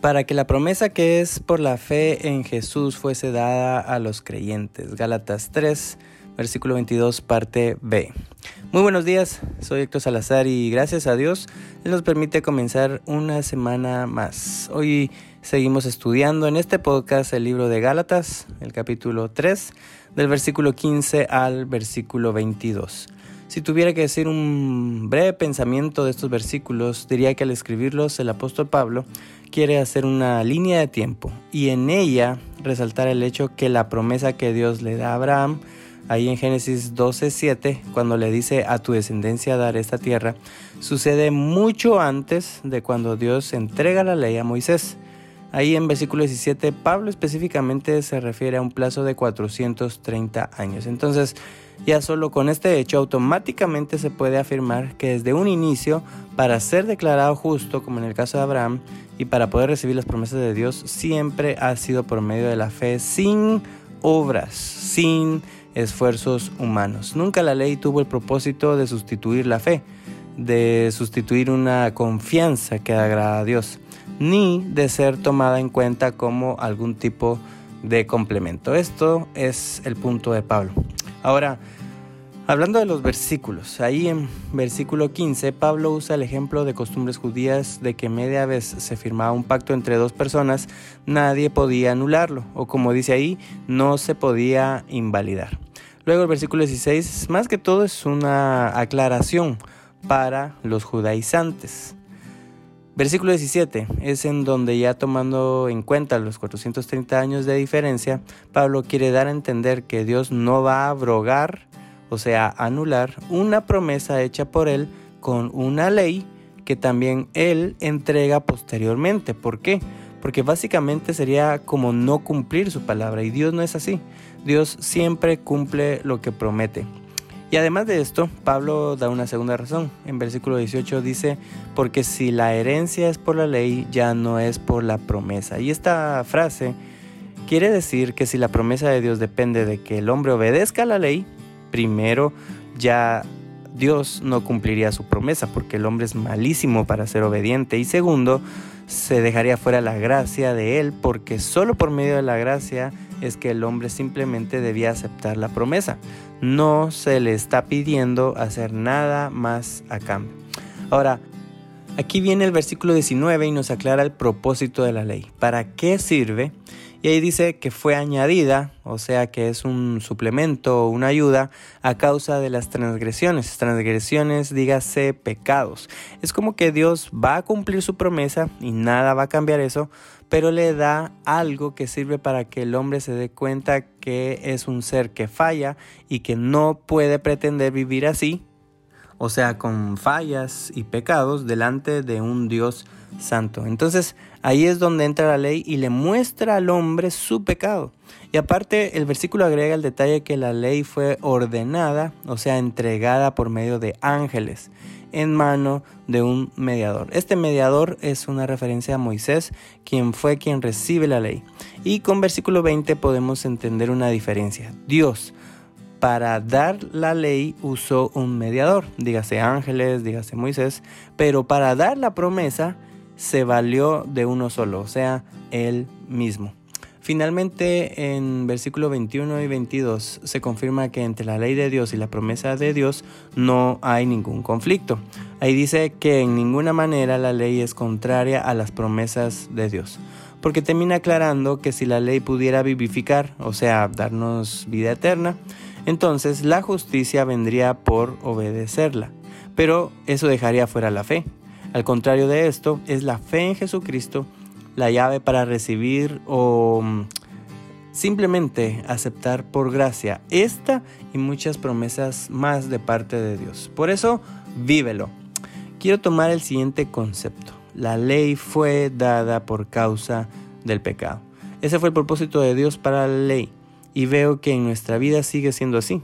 Para que la promesa que es por la fe en Jesús fuese dada a los creyentes. Gálatas 3, versículo 22, parte B. Muy buenos días, soy Héctor Salazar y gracias a Dios Él nos permite comenzar una semana más. Hoy seguimos estudiando en este podcast el libro de Gálatas, el capítulo 3, del versículo 15 al versículo 22. Si tuviera que decir un breve pensamiento de estos versículos, diría que al escribirlos el apóstol Pablo quiere hacer una línea de tiempo y en ella resaltar el hecho que la promesa que Dios le da a Abraham, ahí en Génesis 12:7, cuando le dice a tu descendencia dar esta tierra, sucede mucho antes de cuando Dios entrega la ley a Moisés. Ahí en versículo 17, Pablo específicamente se refiere a un plazo de 430 años. Entonces, ya solo con este hecho automáticamente se puede afirmar que desde un inicio, para ser declarado justo, como en el caso de Abraham, y para poder recibir las promesas de Dios, siempre ha sido por medio de la fe, sin obras, sin esfuerzos humanos. Nunca la ley tuvo el propósito de sustituir la fe, de sustituir una confianza que agrada a Dios ni de ser tomada en cuenta como algún tipo de complemento. Esto es el punto de Pablo. Ahora, hablando de los versículos, ahí en versículo 15 Pablo usa el ejemplo de costumbres judías de que media vez se firmaba un pacto entre dos personas, nadie podía anularlo, o como dice ahí, no se podía invalidar. Luego el versículo 16, más que todo es una aclaración para los judaizantes. Versículo 17 es en donde ya tomando en cuenta los 430 años de diferencia, Pablo quiere dar a entender que Dios no va a abrogar, o sea, anular una promesa hecha por él con una ley que también él entrega posteriormente. ¿Por qué? Porque básicamente sería como no cumplir su palabra y Dios no es así. Dios siempre cumple lo que promete. Y además de esto, Pablo da una segunda razón. En versículo 18 dice, porque si la herencia es por la ley, ya no es por la promesa. Y esta frase quiere decir que si la promesa de Dios depende de que el hombre obedezca la ley, primero ya Dios no cumpliría su promesa porque el hombre es malísimo para ser obediente. Y segundo, se dejaría fuera la gracia de él porque solo por medio de la gracia es que el hombre simplemente debía aceptar la promesa. No se le está pidiendo hacer nada más a cambio. Ahora, aquí viene el versículo 19 y nos aclara el propósito de la ley. ¿Para qué sirve? Y ahí dice que fue añadida, o sea que es un suplemento o una ayuda a causa de las transgresiones. Transgresiones, dígase pecados. Es como que Dios va a cumplir su promesa y nada va a cambiar eso, pero le da algo que sirve para que el hombre se dé cuenta que es un ser que falla y que no puede pretender vivir así, o sea, con fallas y pecados delante de un Dios santo. Entonces ahí es donde entra la ley y le muestra al hombre su pecado. Y aparte el versículo agrega el detalle que la ley fue ordenada, o sea, entregada por medio de ángeles en mano de un mediador. Este mediador es una referencia a Moisés, quien fue quien recibe la ley. Y con versículo 20 podemos entender una diferencia. Dios para dar la ley usó un mediador, dígase ángeles, dígase Moisés, pero para dar la promesa se valió de uno solo, o sea, él mismo. Finalmente, en versículo 21 y 22 se confirma que entre la ley de Dios y la promesa de Dios no hay ningún conflicto. Ahí dice que en ninguna manera la ley es contraria a las promesas de Dios, porque termina aclarando que si la ley pudiera vivificar, o sea, darnos vida eterna, entonces la justicia vendría por obedecerla, pero eso dejaría fuera la fe. Al contrario de esto, es la fe en Jesucristo la llave para recibir o mm, simplemente aceptar por gracia esta y muchas promesas más de parte de Dios. Por eso, vívelo. Quiero tomar el siguiente concepto. La ley fue dada por causa del pecado. Ese fue el propósito de Dios para la ley y veo que en nuestra vida sigue siendo así.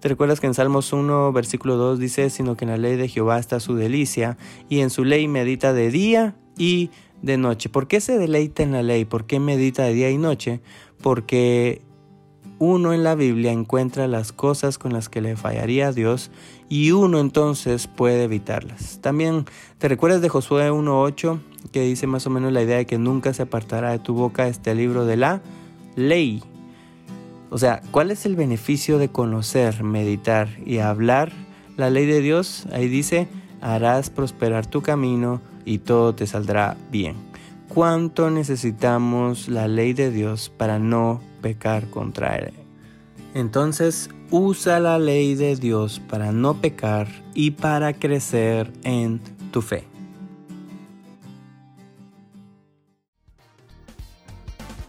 ¿Te recuerdas que en Salmos 1, versículo 2 dice, sino que en la ley de Jehová está su delicia y en su ley medita de día y de noche? ¿Por qué se deleita en la ley? ¿Por qué medita de día y noche? Porque uno en la Biblia encuentra las cosas con las que le fallaría a Dios y uno entonces puede evitarlas. También te recuerdas de Josué 1.8 que dice más o menos la idea de que nunca se apartará de tu boca este libro de la ley. O sea, ¿cuál es el beneficio de conocer, meditar y hablar la ley de Dios? Ahí dice, harás prosperar tu camino y todo te saldrá bien. ¿Cuánto necesitamos la ley de Dios para no pecar contra Él? Entonces, usa la ley de Dios para no pecar y para crecer en tu fe.